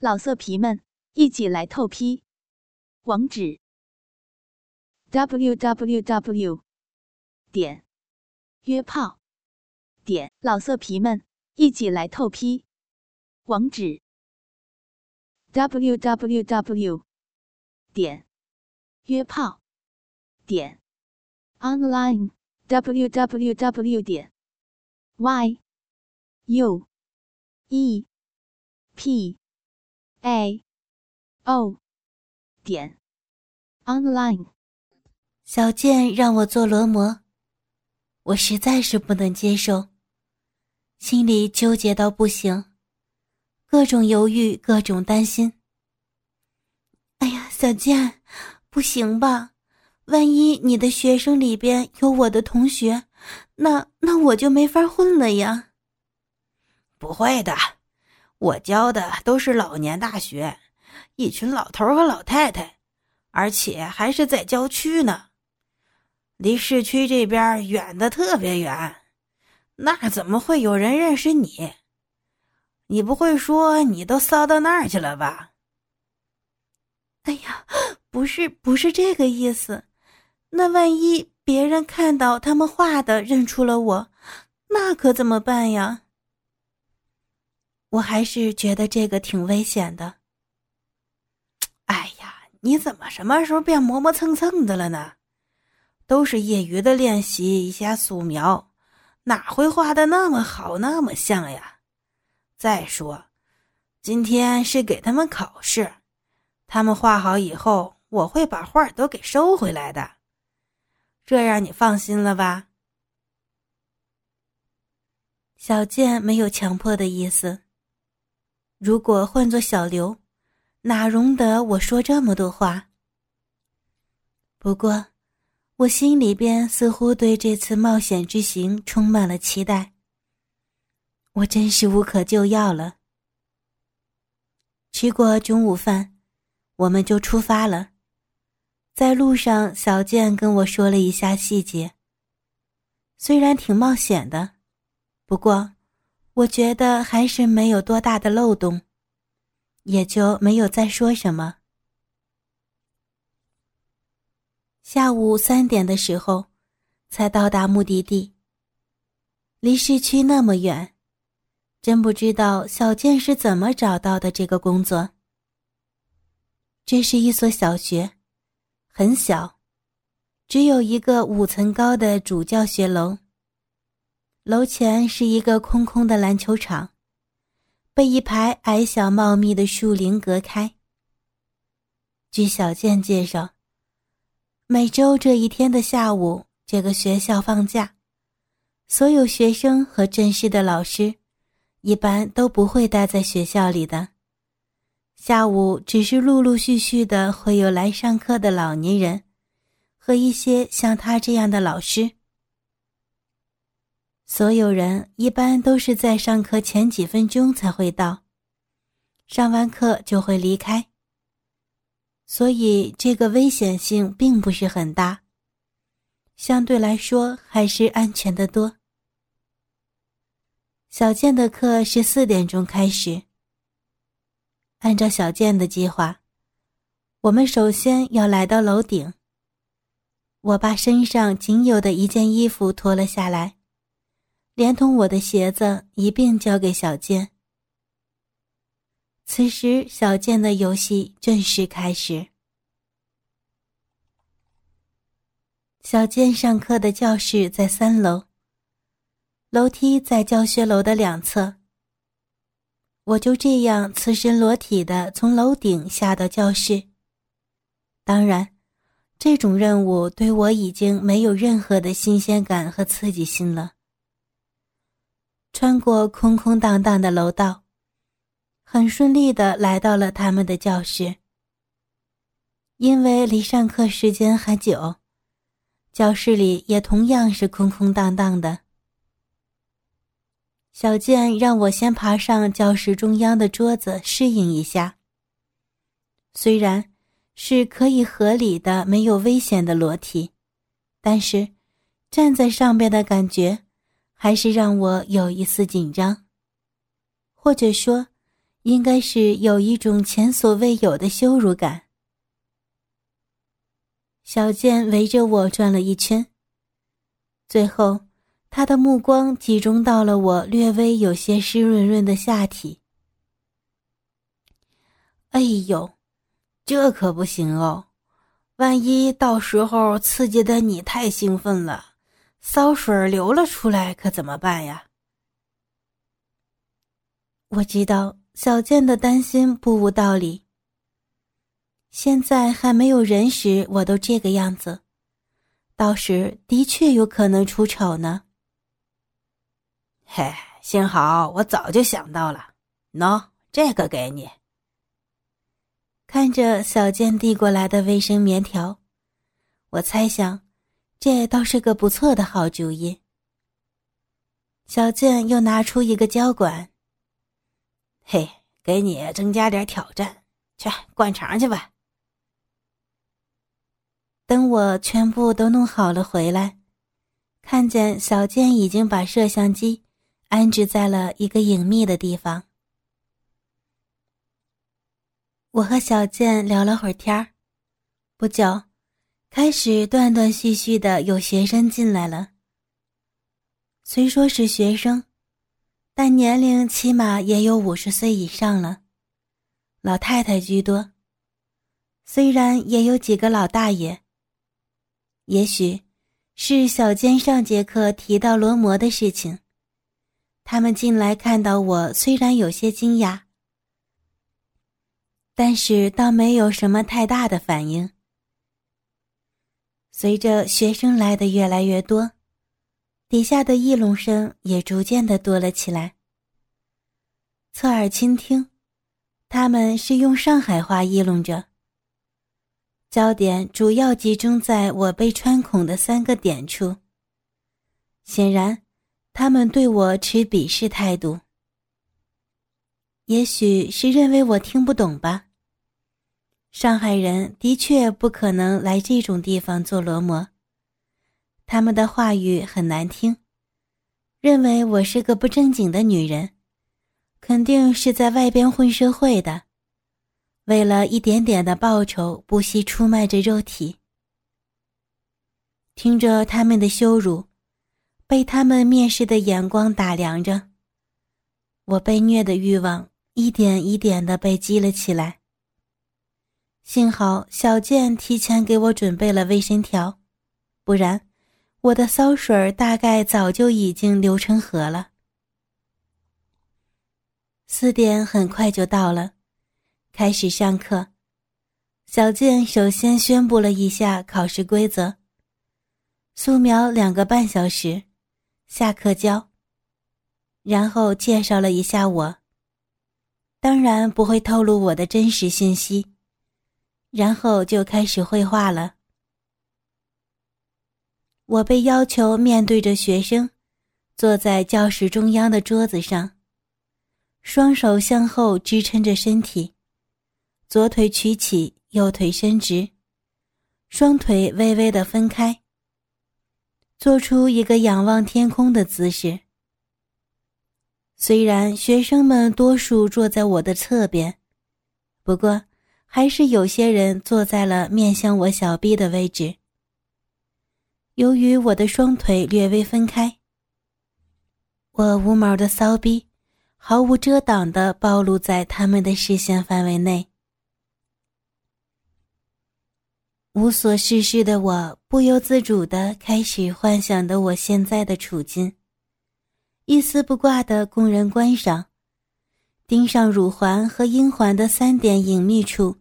老色皮们，一起来透批！网址：w w w 点约炮。点老色皮们，一起来透批！网址：w w w 点约炮。点 online w w w 点 y u e p a o 点 online，小健让我做罗摩，我实在是不能接受，心里纠结到不行，各种犹豫，各种担心。哎呀，小健，不行吧？万一你的学生里边有我的同学，那那我就没法混了呀。不会的。我教的都是老年大学，一群老头和老太太，而且还是在郊区呢，离市区这边远的特别远，那怎么会有人认识你？你不会说你都骚到那儿去了吧？哎呀，不是，不是这个意思。那万一别人看到他们画的认出了我，那可怎么办呀？我还是觉得这个挺危险的。哎呀，你怎么什么时候变磨磨蹭蹭的了呢？都是业余的练习一下素描，哪会画的那么好那么像呀？再说，今天是给他们考试，他们画好以后，我会把画都给收回来的。这样你放心了吧？小健没有强迫的意思。如果换做小刘，哪容得我说这么多话？不过，我心里边似乎对这次冒险之行充满了期待。我真是无可救药了。吃过中午饭，我们就出发了。在路上，小健跟我说了一下细节。虽然挺冒险的，不过。我觉得还是没有多大的漏洞，也就没有再说什么。下午三点的时候，才到达目的地。离市区那么远，真不知道小健是怎么找到的这个工作。这是一所小学，很小，只有一个五层高的主教学楼。楼前是一个空空的篮球场，被一排矮小茂密的树林隔开。据小健介绍，每周这一天的下午，这个学校放假，所有学生和正式的老师，一般都不会待在学校里的。下午只是陆陆续续的会有来上课的老年人，和一些像他这样的老师。所有人一般都是在上课前几分钟才会到，上完课就会离开。所以这个危险性并不是很大，相对来说还是安全的多。小健的课是四点钟开始。按照小健的计划，我们首先要来到楼顶。我把身上仅有的一件衣服脱了下来。连同我的鞋子一并交给小健。此时，小健的游戏正式开始。小健上课的教室在三楼，楼梯在教学楼的两侧。我就这样赤身裸体的从楼顶下到教室。当然，这种任务对我已经没有任何的新鲜感和刺激性了。穿过空空荡荡的楼道，很顺利的来到了他们的教室。因为离上课时间还久，教室里也同样是空空荡荡的。小健让我先爬上教室中央的桌子适应一下。虽然是可以合理的、没有危险的裸体，但是站在上边的感觉。还是让我有一丝紧张，或者说，应该是有一种前所未有的羞辱感。小健围着我转了一圈，最后，他的目光集中到了我略微有些湿润润的下体。哎呦，这可不行哦！万一到时候刺激的你太兴奋了，骚水流了出来，可怎么办呀？我知道小健的担心不无道理。现在还没有人时，我都这个样子，到时的确有可能出丑呢。嘿，幸好我早就想到了，喏，这个给你。看着小健递过来的卫生棉条，我猜想，这倒是个不错的好主意。小健又拿出一个胶管，嘿，给你增加点挑战，去灌肠去吧。等我全部都弄好了回来，看见小健已经把摄像机安置在了一个隐秘的地方。我和小健聊了会儿天儿，不久，开始断断续续的有学生进来了。虽说是学生，但年龄起码也有五十岁以上了，老太太居多，虽然也有几个老大爷。也许是小坚上节课提到罗摩的事情，他们进来看到我，虽然有些惊讶，但是倒没有什么太大的反应。随着学生来的越来越多，底下的议论声也逐渐的多了起来。侧耳倾听，他们是用上海话议论着。焦点主要集中在我被穿孔的三个点处。显然，他们对我持鄙视态度。也许是认为我听不懂吧。上海人的确不可能来这种地方做罗摩。他们的话语很难听，认为我是个不正经的女人，肯定是在外边混社会的。为了一点点的报酬，不惜出卖着肉体。听着他们的羞辱，被他们蔑视的眼光打量着，我被虐的欲望一点一点的被激了起来。幸好小健提前给我准备了卫生条，不然我的骚水大概早就已经流成河了。四点很快就到了。开始上课，小健首先宣布了一下考试规则：素描两个半小时，下课教。然后介绍了一下我，当然不会透露我的真实信息。然后就开始绘画了。我被要求面对着学生，坐在教室中央的桌子上，双手向后支撑着身体。左腿曲起，右腿伸直，双腿微微的分开，做出一个仰望天空的姿势。虽然学生们多数坐在我的侧边，不过还是有些人坐在了面向我小臂的位置。由于我的双腿略微分开，我无毛的骚逼毫无遮挡地暴露在他们的视线范围内。无所事事的我，不由自主地开始幻想的我现在的处境：一丝不挂的供人观赏，盯上乳环和阴环的三点隐秘处，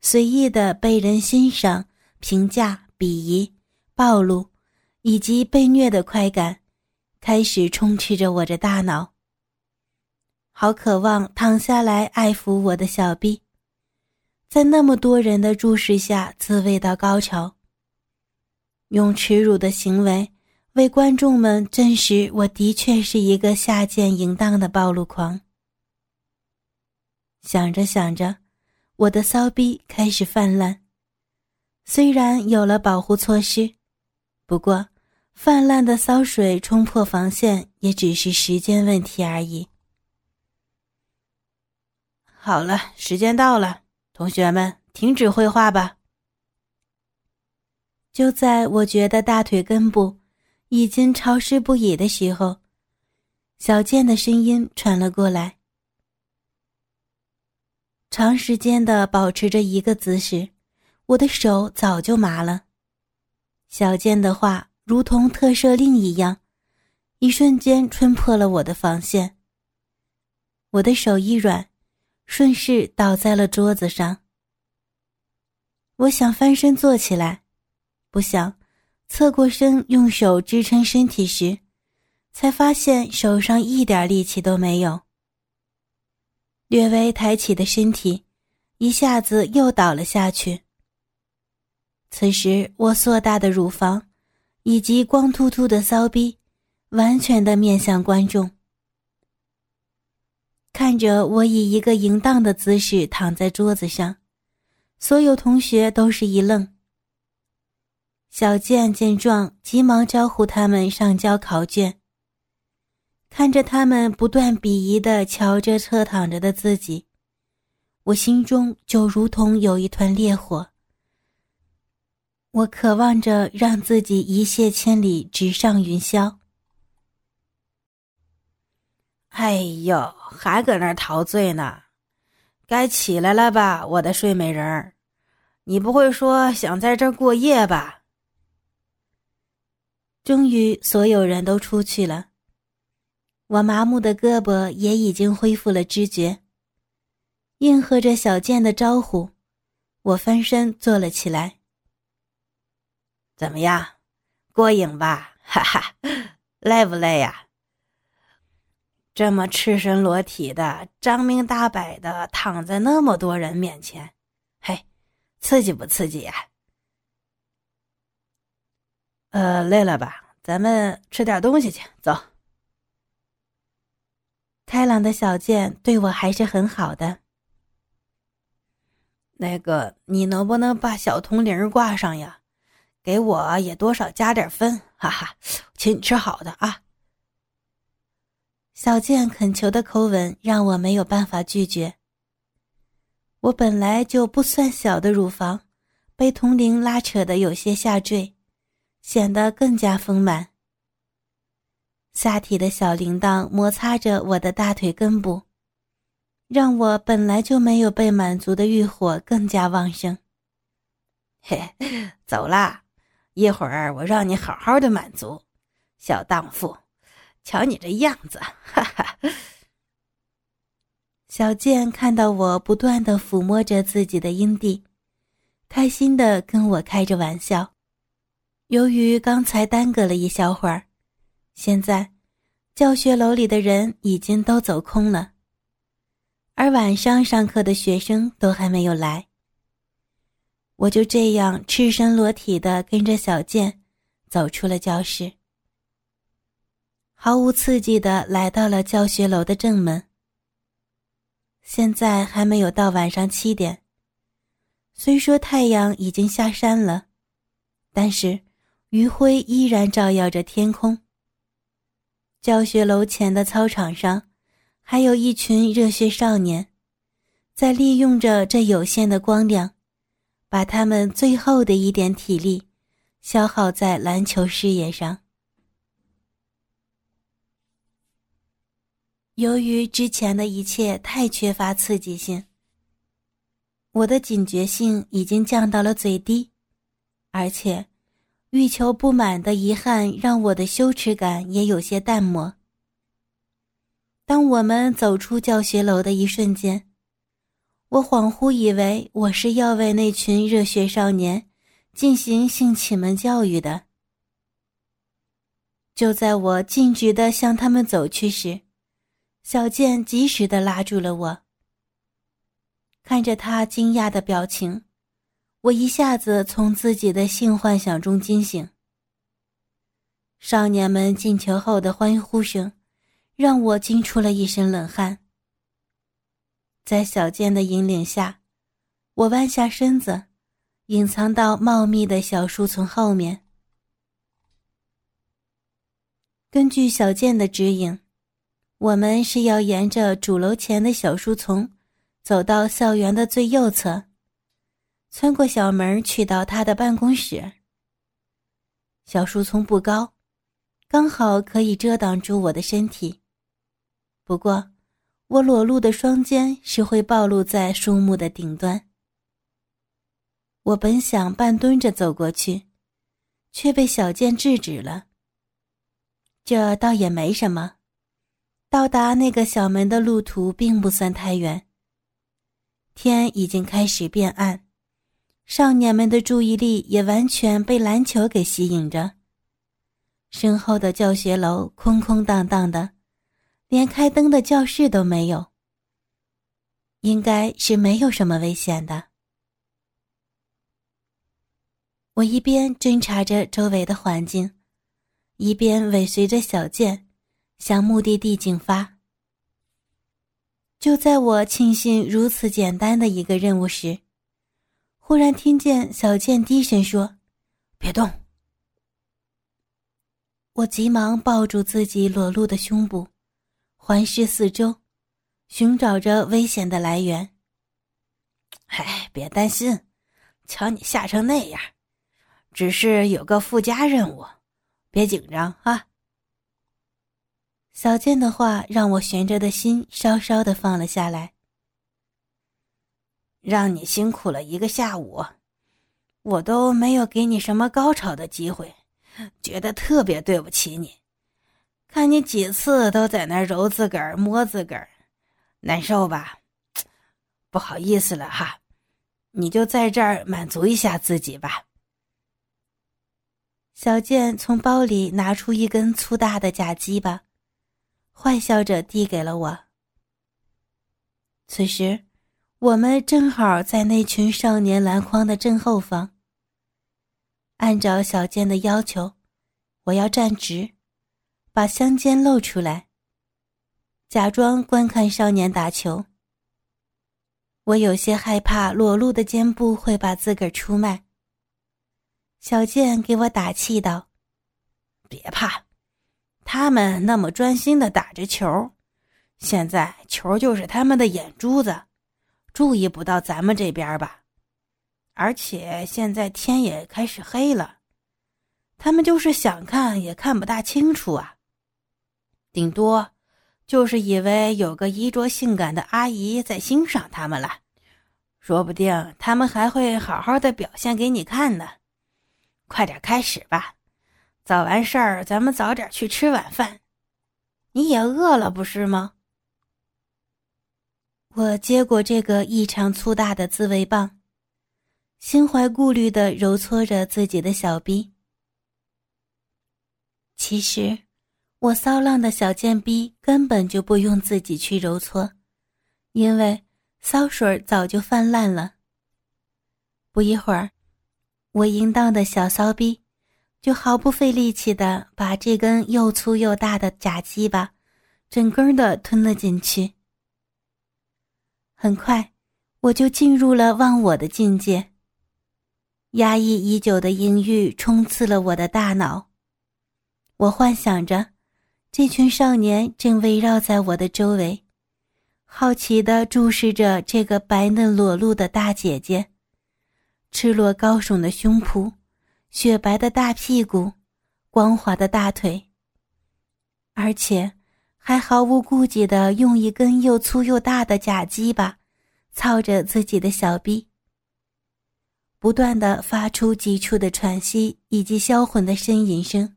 随意的被人欣赏、评价、鄙夷、暴露，以及被虐的快感，开始充斥着我的大脑。好渴望躺下来爱抚我的小臂。在那么多人的注视下，自慰到高潮。用耻辱的行为为观众们证实，我的确是一个下贱淫荡的暴露狂。想着想着，我的骚逼开始泛滥。虽然有了保护措施，不过泛滥的骚水冲破防线，也只是时间问题而已。好了，时间到了，同学们停止绘画吧。就在我觉得大腿根部已经潮湿不已的时候，小健的声音传了过来。长时间的保持着一个姿势，我的手早就麻了。小健的话如同特赦令一样，一瞬间冲破了我的防线。我的手一软，顺势倒在了桌子上。我想翻身坐起来，不想侧过身用手支撑身体时，才发现手上一点力气都没有。略微抬起的身体，一下子又倒了下去。此时，我硕大的乳房以及光秃秃的骚逼，完全的面向观众。看着我以一个淫荡的姿势躺在桌子上，所有同学都是一愣。小健见状，急忙招呼他们上交考卷。看着他们不断鄙夷的瞧着侧躺着的自己，我心中就如同有一团烈火。我渴望着让自己一泻千里，直上云霄。哎呦，还搁那儿陶醉呢？该起来了吧，我的睡美人儿！你不会说想在这儿过夜吧？终于，所有人都出去了。我麻木的胳膊也已经恢复了知觉，应和着小健的招呼，我翻身坐了起来。怎么样，过瘾吧？哈哈，累不累呀？这么赤身裸体的、张明大摆的躺在那么多人面前，嘿，刺激不刺激呀？呃，累了吧？咱们吃点东西去，走。开朗的小健对我还是很好的。那个，你能不能把小铜铃挂上呀？给我也多少加点分，哈哈，请你吃好的啊。小健恳求的口吻让我没有办法拒绝。我本来就不算小的乳房，被铜铃拉扯的有些下坠，显得更加丰满。下体的小铃铛摩擦着我的大腿根部，让我本来就没有被满足的欲火更加旺盛。嘿，走啦！一会儿我让你好好的满足，小荡妇，瞧你这样子，哈哈！小健看到我不断的抚摸着自己的阴蒂，开心的跟我开着玩笑。由于刚才耽搁了一小会儿。现在，教学楼里的人已经都走空了，而晚上上课的学生都还没有来。我就这样赤身裸体的跟着小健走出了教室，毫无刺激的来到了教学楼的正门。现在还没有到晚上七点，虽说太阳已经下山了，但是余晖依然照耀着天空。教学楼前的操场上，还有一群热血少年，在利用着这有限的光亮，把他们最后的一点体力消耗在篮球事业上。由于之前的一切太缺乏刺激性，我的警觉性已经降到了最低，而且。欲求不满的遗憾让我的羞耻感也有些淡漠。当我们走出教学楼的一瞬间，我恍惚以为我是要为那群热血少年进行性启蒙教育的。就在我径直的向他们走去时，小健及时的拉住了我。看着他惊讶的表情。我一下子从自己的性幻想中惊醒。少年们进球后的欢呼声，让我惊出了一身冷汗。在小健的引领下，我弯下身子，隐藏到茂密的小树丛后面。根据小健的指引，我们是要沿着主楼前的小树丛，走到校园的最右侧，穿过小门去到他的办公室。小树丛不高，刚好可以遮挡住我的身体。不过，我裸露的双肩是会暴露在树木的顶端。我本想半蹲着走过去，却被小健制止了。这倒也没什么。到达那个小门的路途并不算太远。天已经开始变暗，少年们的注意力也完全被篮球给吸引着。身后的教学楼空空荡荡的，连开灯的教室都没有。应该是没有什么危险的。我一边侦查着周围的环境，一边尾随着小健。向目的地进发。就在我庆幸如此简单的一个任务时，忽然听见小健低声说：“别动。”我急忙抱住自己裸露的胸部，环视四周，寻找着危险的来源。哎，别担心，瞧你吓成那样，只是有个附加任务，别紧张啊。小健的话让我悬着的心稍稍的放了下来。让你辛苦了一个下午，我都没有给你什么高潮的机会，觉得特别对不起你。看你几次都在那揉自个儿、摸自个儿，难受吧？不好意思了哈，你就在这儿满足一下自己吧。小健从包里拿出一根粗大的假鸡巴。坏笑着递给了我。此时，我们正好在那群少年篮筐的正后方。按照小健的要求，我要站直，把香肩露出来，假装观看少年打球。我有些害怕裸露的肩部会把自个儿出卖。小健给我打气道：“别怕。”他们那么专心的打着球，现在球就是他们的眼珠子，注意不到咱们这边吧？而且现在天也开始黑了，他们就是想看也看不大清楚啊。顶多就是以为有个衣着性感的阿姨在欣赏他们了，说不定他们还会好好的表现给你看呢。快点开始吧。早完事儿，咱们早点去吃晚饭。你也饿了不是吗？我接过这个异常粗大的自慰棒，心怀顾虑的揉搓着自己的小臂。其实，我骚浪的小贱逼根本就不用自己去揉搓，因为骚水早就泛滥了。不一会儿，我淫荡的小骚逼。就毫不费力气的把这根又粗又大的假鸡巴，整根的吞了进去。很快，我就进入了忘我的境界。压抑已久的淫欲冲刺了我的大脑。我幻想着，这群少年正围绕在我的周围，好奇的注视着这个白嫩裸露的大姐姐，赤裸高耸的胸脯。雪白的大屁股，光滑的大腿，而且还毫无顾忌的用一根又粗又大的假鸡巴操着自己的小臂，不断的发出急促的喘息以及销魂的呻吟声，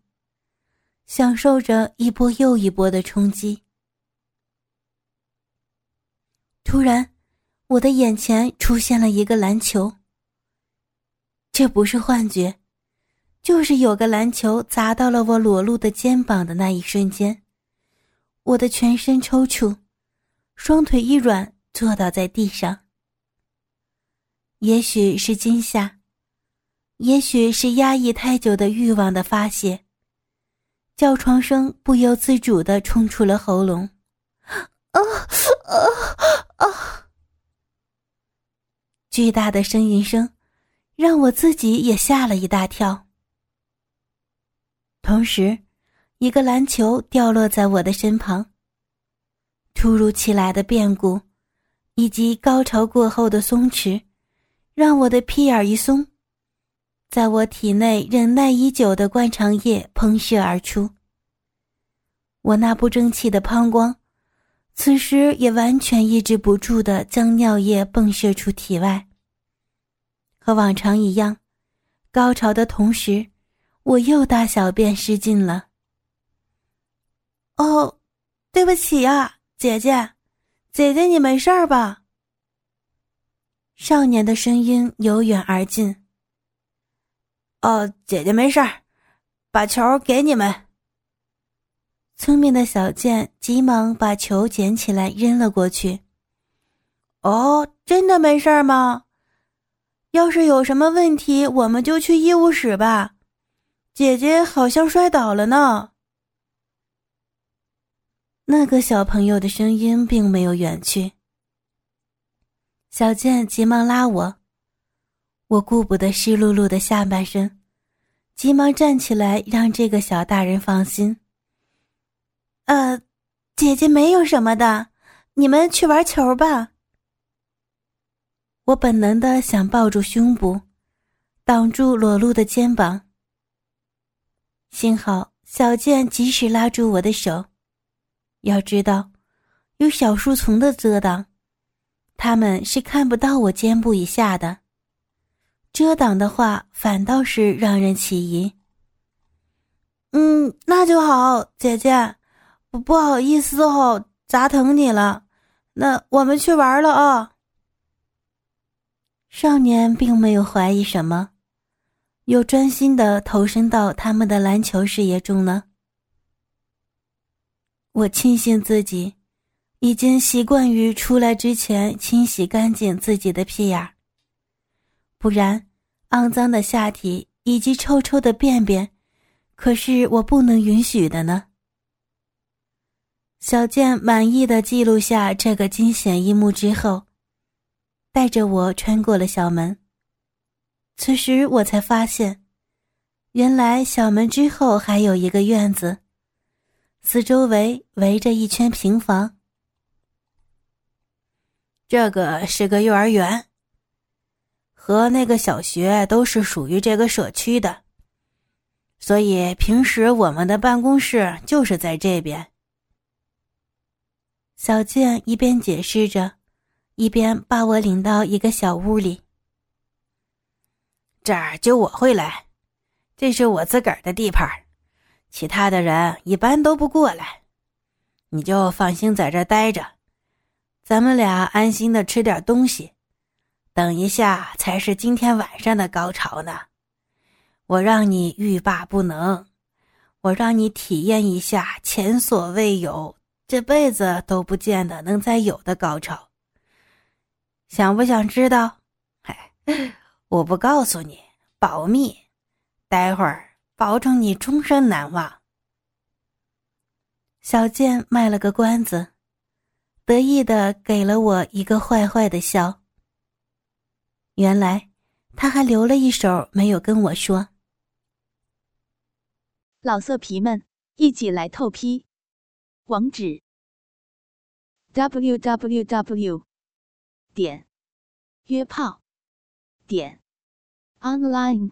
享受着一波又一波的冲击。突然，我的眼前出现了一个篮球，这不是幻觉。就是有个篮球砸到了我裸露的肩膀的那一瞬间，我的全身抽搐，双腿一软，坐倒在地上。也许是惊吓，也许是压抑太久的欲望的发泄，叫床声不由自主的冲出了喉咙。啊啊啊！巨大的呻吟声，让我自己也吓了一大跳。同时，一个篮球掉落在我的身旁。突如其来的变故，以及高潮过后的松弛，让我的屁眼一松，在我体内忍耐已久的灌肠液喷射而出。我那不争气的膀胱，此时也完全抑制不住的将尿液迸射出体外。和往常一样，高潮的同时，我又大小便失禁了。哦，对不起啊，姐姐，姐姐你没事儿吧？少年的声音由远而近。哦，姐姐没事儿，把球给你们。聪明的小健急忙把球捡起来扔了过去。哦，真的没事吗？要是有什么问题，我们就去医务室吧。姐姐好像摔倒了呢。那个小朋友的声音并没有远去。小健急忙拉我，我顾不得湿漉漉的下半身，急忙站起来让这个小大人放心。呃，姐姐没有什么的，你们去玩球吧。我本能的想抱住胸部，挡住裸露的肩膀。幸好小健及时拉住我的手。要知道，有小树丛的遮挡，他们是看不到我肩部以下的。遮挡的话，反倒是让人起疑。嗯，那就好，姐姐。不好意思哦，砸疼你了。那我们去玩了啊。少年并没有怀疑什么，又专心的投身到他们的篮球事业中呢。我庆幸自己已经习惯于出来之前清洗干净自己的屁眼儿不然肮脏的下体以及臭臭的便便，可是我不能允许的呢。小健满意的记录下这个惊险一幕之后，带着我穿过了小门。此时我才发现，原来小门之后还有一个院子，四周围围着一圈平房。这个是个幼儿园，和那个小学都是属于这个社区的，所以平时我们的办公室就是在这边。小健一边解释着，一边把我领到一个小屋里。这儿就我会来，这是我自个儿的地盘，其他的人一般都不过来。你就放心在这待着，咱们俩安心的吃点东西。等一下才是今天晚上的高潮呢，我让你欲罢不能，我让你体验一下前所未有。这辈子都不见得能再有的高潮。想不想知道？嗨，我不告诉你，保密。待会儿保证你终身难忘。小贱卖了个关子，得意的给了我一个坏坏的笑。原来他还留了一手没有跟我说。老色皮们，一起来透批！网址：w w w 点约炮点 online